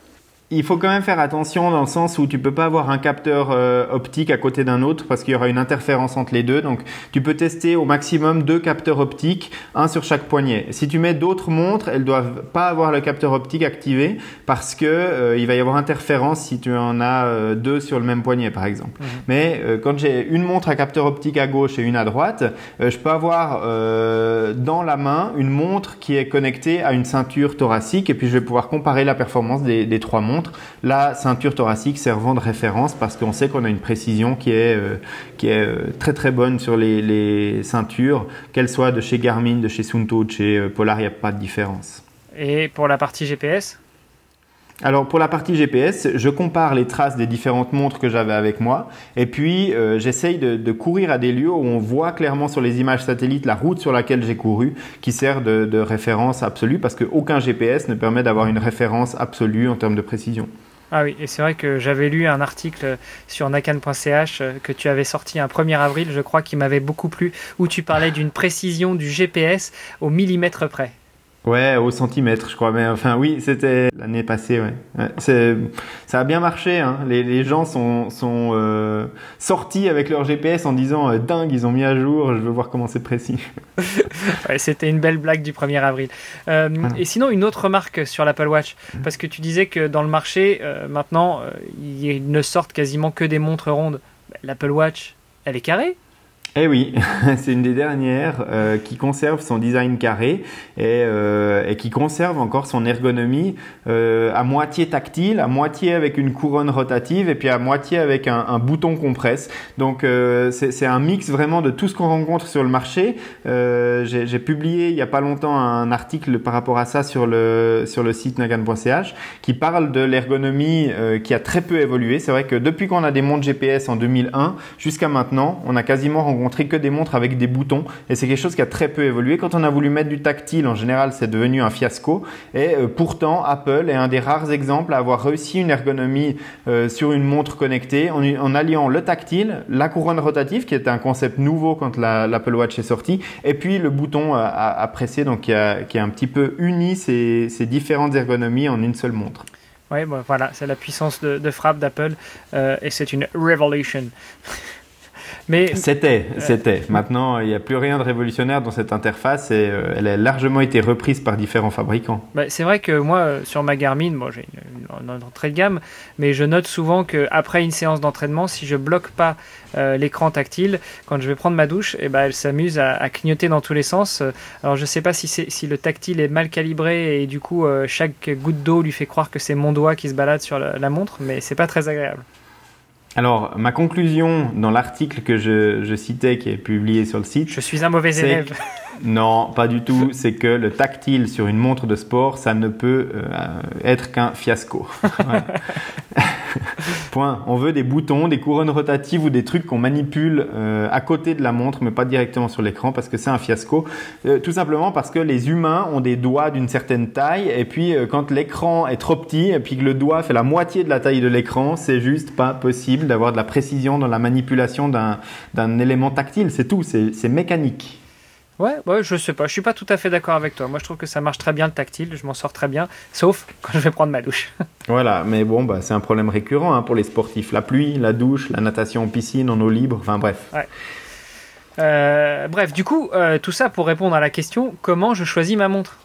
il faut quand même faire attention dans le sens où tu peux pas avoir un capteur euh, optique à côté d'un autre parce qu'il y aura une interférence entre les deux. Donc tu peux tester au maximum deux capteurs optiques, un sur chaque poignet. Si tu mets d'autres montres, elles doivent pas avoir le capteur optique activé parce que euh, il va y avoir interférence si tu en as euh, deux sur le même poignet par exemple. Mhm. Mais quand j'ai une montre à capteur optique à gauche et une à droite, je peux avoir dans la main une montre qui est connectée à une ceinture thoracique et puis je vais pouvoir comparer la performance des, des trois montres la ceinture thoracique servant de référence parce qu'on sait qu'on a une précision qui est, euh, qui est euh, très très bonne sur les, ceintures, qu'elles soient de chez Garmin, de chez Sunto, de chez euh, Polar, il n'y a pas de différence. Et pour la partie GPS alors pour la partie GPS, je compare les traces des différentes montres que j'avais avec moi et puis euh, j'essaye de, courir à des lieux où on voit clairement sur les images satellites la route sur laquelle j'ai couru qui sert de, de référence absolue parce qu'aucun GPS ne permet d'avoir une référence absolue en termes de précision. Ah oui, et c'est vrai que j'avais lu un article sur nakan.ch euh, que tu avais sorti un 1er avril, je crois, qui m'avait beaucoup plu, où tu parlais d'une précision du GPS au millimètre près. Ouais, au centimètre, je crois. Mais enfin, oui, c'était l'année passée. Ouais. c'est, ça a bien marché. Hein. Les, les, gens sont, sont euh, sortis avec leur GPS en disant euh, dingue, ils ont mis à jour. Je veux voir comment c'est précis. ouais, c'était une belle blague du 1er avril. Euh, Et sinon, une autre remarque sur l'Apple Watch, mmh. parce que tu disais que dans le marché, maintenant, ils ne sortent quasiment que des montres rondes. L'Apple Watch, elle est carrée eh oui, c'est une des dernières euh, qui conserve son design carré et, euh, qui conserve encore son ergonomie euh, à moitié tactile, à moitié avec une couronne rotative et puis à moitié avec un, un bouton compresse. Donc c'est un mix vraiment de tout ce qu'on rencontre sur le marché. J'ai publié il n'y a pas longtemps un article par rapport à ça sur le, sur le site nagan.ch qui parle de l'ergonomie qui a très peu évolué. C'est vrai que depuis qu'on a des montres GPS en 2001 jusqu'à maintenant, on a quasiment rencontré que des montres avec des boutons et c'est quelque chose qui a très peu évolué. Quand on a voulu mettre du tactile, en général, c'est devenu un fiasco. Et euh, pourtant, Apple est un des rares exemples à avoir réussi une ergonomie euh, sur une montre connectée en, alliant le tactile, la couronne rotative, qui était un concept nouveau quand l'Apple Watch est sorti, et puis le bouton à, à, presser, donc qui a, un petit peu uni ces, différentes ergonomies en une seule montre. Oui, voilà, c'est la puissance de, frappe d'Apple euh, et c'est une revolution. Mais c'était, c'était. Maintenant, il n'y a plus rien de révolutionnaire dans cette interface et euh, elle a largement été reprise par différents fabricants. Bah, c'est vrai que moi, euh, sur ma Garmin, moi j'ai une, une, entrée de gamme, mais je note souvent qu'après une séance d'entraînement, si je bloque pas euh, l'écran tactile, quand je vais prendre ma douche, et eh ben, elle s'amuse à, à, clignoter dans tous les sens. Alors je ne sais pas si, si le tactile est mal calibré et du coup chaque goutte d'eau lui fait croire que c'est mon doigt qui se balade sur la, la montre, mais c'est pas très agréable. Alors, ma conclusion dans l'article que je, je, citais, qui est publié sur le site. Je suis un mauvais élève. Non, pas du tout. C'est que le tactile sur une montre de sport, ça ne peut euh, être qu'un fiasco. Point. On veut des boutons, des couronnes rotatives ou des trucs qu'on manipule euh, à côté de la montre, mais pas directement sur l'écran, parce que c'est un fiasco. Euh, tout simplement parce que les humains ont des doigts d'une certaine taille, et puis quand l'écran est trop petit, et puis que le doigt fait la moitié de la taille de l'écran, c'est juste pas possible d'avoir de la précision dans la manipulation d'un élément tactile. C'est tout, c'est mécanique. Ouais, ouais, je sais pas, je suis pas tout à fait d'accord avec toi. Moi, je trouve que ça marche très bien le tactile, je m'en sors très bien, sauf quand je vais prendre ma douche. voilà, mais bon, bah, c'est un problème récurrent hein, pour les sportifs. La pluie, la douche, la natation en piscine, en eau libre, enfin bref. Ouais. Euh, bref, du coup, euh, tout ça pour répondre à la question comment je choisis ma montre?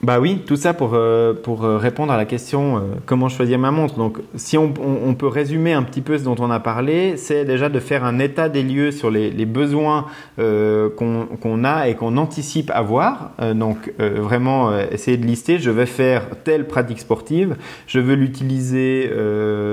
Bah oui, tout ça pour, euh, pour répondre à la question euh, comment choisir ma montre. Donc, si on, on, peut résumer un petit peu ce dont on a parlé, c'est déjà de faire un état des lieux sur les, besoins euh, qu'on a et qu'on anticipe avoir. Euh, donc, euh, vraiment essayer de lister je vais faire telle pratique sportive, je veux l'utiliser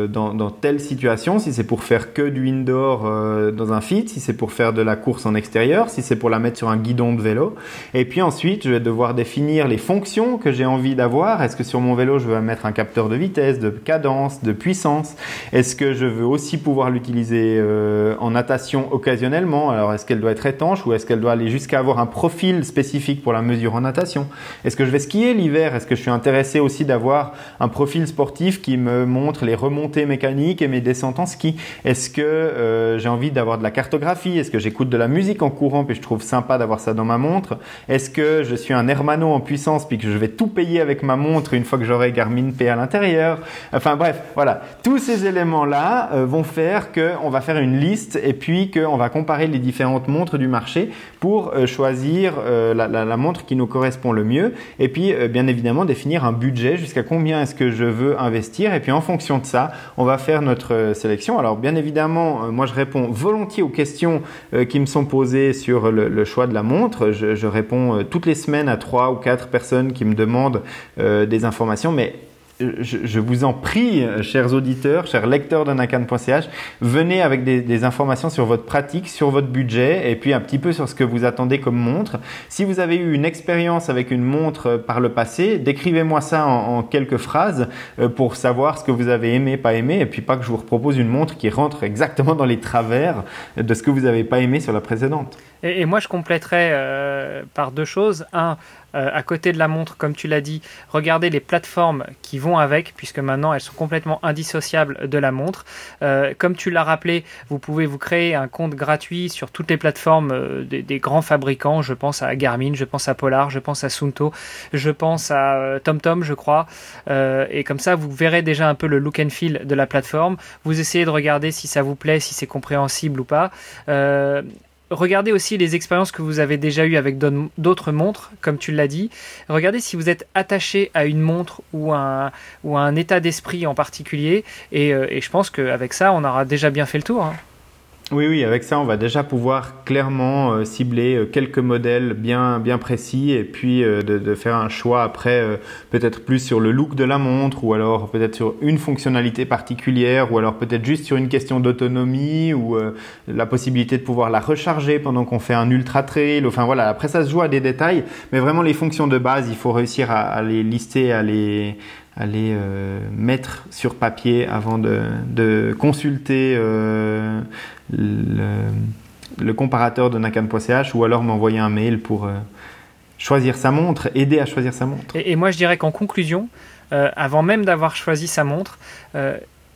dans, dans telle situation, si c'est pour faire que du indoor dans un fit, si c'est pour faire de la course en extérieur, si c'est pour la mettre sur un guidon de vélo. Et puis ensuite, je vais devoir définir les fonctions que j'ai envie d'avoir. Est-ce que sur mon vélo, je veux mettre un capteur de vitesse, de cadence, de puissance? Est-ce que je veux aussi pouvoir l'utiliser euh, en natation occasionnellement? Alors, est-ce qu'elle doit être étanche ou est-ce qu'elle doit aller jusqu'à avoir un profil spécifique pour la mesure en natation? Est-ce que je vais skier l'hiver? Est-ce que je suis intéressé aussi d'avoir un profil sportif qui me montre les remontées mécaniques et mes descentes en ski? Est-ce que euh, j'ai envie d'avoir de la cartographie? Est-ce que j'écoute de la musique en courant puis je trouve sympa d'avoir ça dans ma montre? Est-ce que je suis un hermano en puissance puis que je vais tout payer avec ma montre une fois que j'aurai Garmin Pay à l'intérieur. Enfin bref, voilà. Tous ces éléments-là euh, vont faire qu'on va faire une liste et puis qu'on va comparer les différentes montres du marché pour euh, choisir euh, la, montre qui nous correspond le mieux. Et puis, bien évidemment, définir un budget jusqu'à combien est-ce que je veux investir. Et puis, en fonction de ça, on va faire notre sélection. Alors, bien évidemment, moi, je réponds volontiers aux questions qui me sont posées sur le, le choix de la montre. Je, je réponds toutes les semaines à trois ou quatre personnes qui me demandent euh, des informations, mais je, vous en prie, chers auditeurs, chers lecteurs de nakan.ch, venez avec des, informations sur votre pratique, sur votre budget et puis un petit peu sur ce que vous attendez comme montre. Si vous avez eu une expérience avec une montre par le passé, décrivez-moi ça en, quelques phrases euh, pour savoir ce que vous avez aimé, pas aimé, et puis pas que je vous propose une montre qui rentre exactement dans les travers de ce que vous n'avez pas aimé sur la précédente. Et, moi, je compléterais euh, par deux choses. Un, euh, à côté de la montre, comme tu l'as dit, regardez les plateformes qui vont avec, puisque maintenant elles sont complètement indissociables de la montre. comme tu l'as rappelé, vous pouvez vous créer un compte gratuit sur toutes les plateformes des, des, grands fabricants. Je pense à Garmin, je pense à Polar, je pense à Sunto, je pense à TomTom, je crois. et comme ça, vous verrez déjà un peu le look and feel de la plateforme. Vous essayez de regarder si ça vous plaît, si c'est compréhensible ou pas. Regardez aussi les expériences que vous avez déjà eues avec d'autres montres, comme tu l'as dit. Regardez si vous êtes attaché à une montre ou à un, état d'esprit en particulier. Et, euh, et je pense qu'avec ça, on aura déjà bien fait le tour. Hein. Oui, oui, avec ça, on va déjà pouvoir clairement euh, cibler euh, quelques modèles bien, bien précis et puis euh, de, faire un choix après, peut-être plus sur le look de la montre ou alors peut-être sur une fonctionnalité particulière ou alors peut-être juste sur une question d'autonomie ou la possibilité de pouvoir la recharger pendant qu'on fait un ultra trail. Enfin voilà, après ça se joue à des détails, mais vraiment les fonctions de base, il faut réussir à, à les lister, à les, les euh, mettre sur papier avant de, de consulter euh, le, comparateur de Nakan.ch ou alors m'envoyer un mail pour euh, choisir sa montre, aider à choisir sa montre. Et, moi je dirais qu'en conclusion, avant même d'avoir choisi sa montre,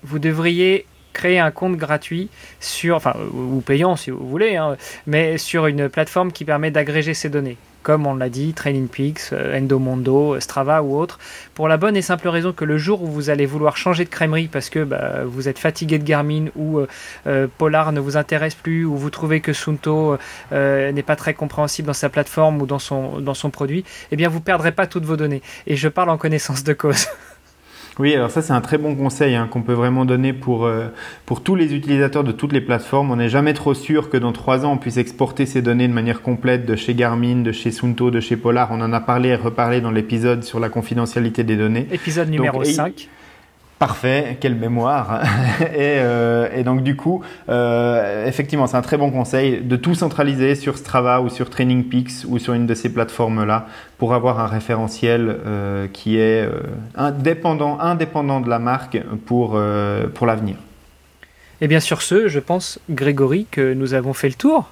vous devriez créer un compte gratuit sur, enfin, ou payant si vous voulez, hein, mais sur une plateforme qui permet d'agréger ces données comme on l'a dit, Training Peaks, euh, Endomondo, Strava ou autre, pour la bonne et simple raison que le jour où vous allez vouloir changer de crèmerie parce que bah, vous êtes fatigué de Garmin ou euh, euh, Polar ne vous intéresse plus ou vous trouvez que Sunto n'est pas très compréhensible dans sa plateforme ou dans son, dans son produit, eh bien vous perdrez pas toutes vos données. Et je parle en connaissance de cause. Oui, alors ça c'est un très bon conseil hein, qu'on peut vraiment donner pour, euh, pour tous les utilisateurs de toutes les plateformes. On n'est jamais trop sûr que dans trois ans on puisse exporter ces données de manière complète de chez Garmin, de chez Sunto, de chez Polar. On en a parlé et reparlé dans l'épisode sur la confidentialité des données. Épisode numéro 5. Parfait, quelle mémoire. Euh, et, donc du coup, euh, effectivement, c'est un très bon conseil de tout centraliser sur Strava ou sur Training Peaks ou sur une de ces plateformes-là pour avoir un référentiel euh, qui est indépendant, de la marque pour, pour l'avenir. Et bien sur ce, je pense, Grégory, que nous avons fait le tour.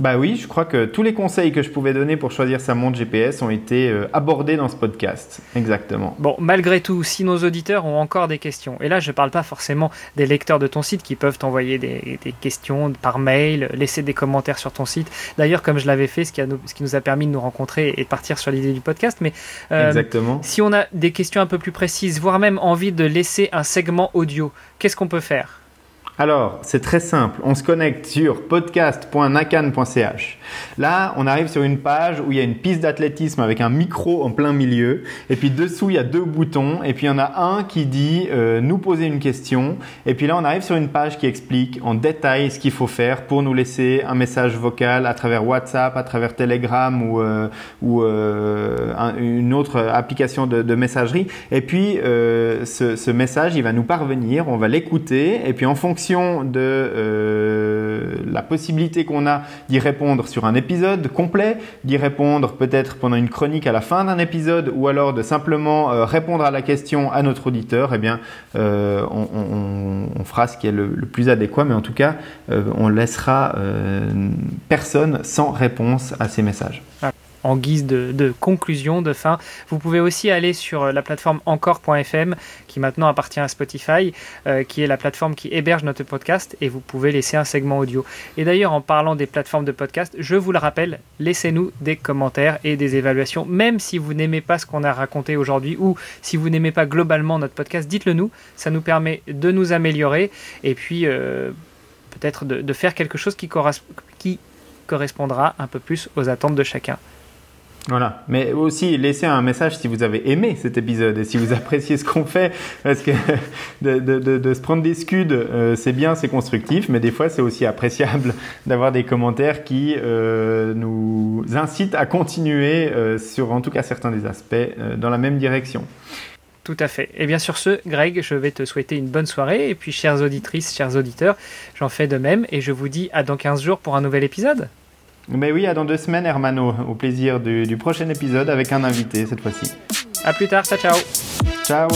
Bah oui, je crois que tous les conseils que je pouvais donner pour choisir sa montre GPS ont été euh, abordés dans ce podcast. Exactement. Bon, malgré tout, si nos auditeurs ont encore des questions, et là je ne parle pas forcément des lecteurs de ton site qui peuvent t'envoyer des, questions par mail, laisser des commentaires sur ton site. D'ailleurs, comme je l'avais fait, ce qui, nous, a permis de nous rencontrer et de partir sur l'idée du podcast. Mais euh, Exactement. si on a des questions un peu plus précises, voire même envie de laisser un segment audio, qu'est-ce qu'on peut faire? Alors, c'est très simple. On se connecte sur podcast.nakan.ch. Là, on arrive sur une page où il y a une piste d'athlétisme avec un micro en plein milieu. Et puis dessous, il y a deux boutons. Et puis il y en a un qui dit euh, nous poser une question. Et puis là, on arrive sur une page qui explique en détail ce qu'il faut faire pour nous laisser un message vocal à travers WhatsApp, à travers Telegram ou, euh, euh, une autre application de, messagerie. Et puis ce, ce message, il va nous parvenir. On va l'écouter. Et puis en fonction de euh, la possibilité qu'on a d'y répondre sur un épisode complet, d'y répondre peut-être pendant une chronique à la fin d'un épisode, ou alors de simplement euh, répondre à la question à notre auditeur, eh bien, euh, on, fera ce qui est le, plus adéquat, mais en tout cas, on laissera personne sans réponse à ces messages en guise de, conclusion, de fin. Vous pouvez aussi aller sur euh, la plateforme encore.fm qui maintenant appartient à Spotify, euh, qui est la plateforme qui héberge notre podcast et vous pouvez laisser un segment audio. Et d'ailleurs, en parlant des plateformes de podcast, je vous le rappelle, laissez-nous des commentaires et des évaluations, même si vous n'aimez pas ce qu'on a raconté aujourd'hui ou si vous n'aimez pas globalement notre podcast, dites-le nous. Ça nous permet de nous améliorer et puis euh, peut-être de, faire quelque chose qui correspondra un peu plus aux attentes de chacun. Voilà, mais aussi laissez un message si vous avez aimé cet épisode et si vous appréciez ce qu'on fait, parce que de, se prendre des scuds, euh, c'est bien, c'est constructif, mais des fois c'est aussi appréciable d'avoir des commentaires qui euh, nous incitent à continuer euh, sur en tout cas certains des aspects dans la même direction. Tout à fait. Et bien sur ce, Greg, je vais te souhaiter une bonne soirée. Et puis, chères auditrices, chers auditeurs, j'en fais de même. Et je vous dis à dans 15 jours pour un nouvel épisode. Mais oui, à dans deux semaines, Hermano, au plaisir du, du prochain épisode avec un invité cette fois-ci. À plus tard, ciao ciao. Ciao.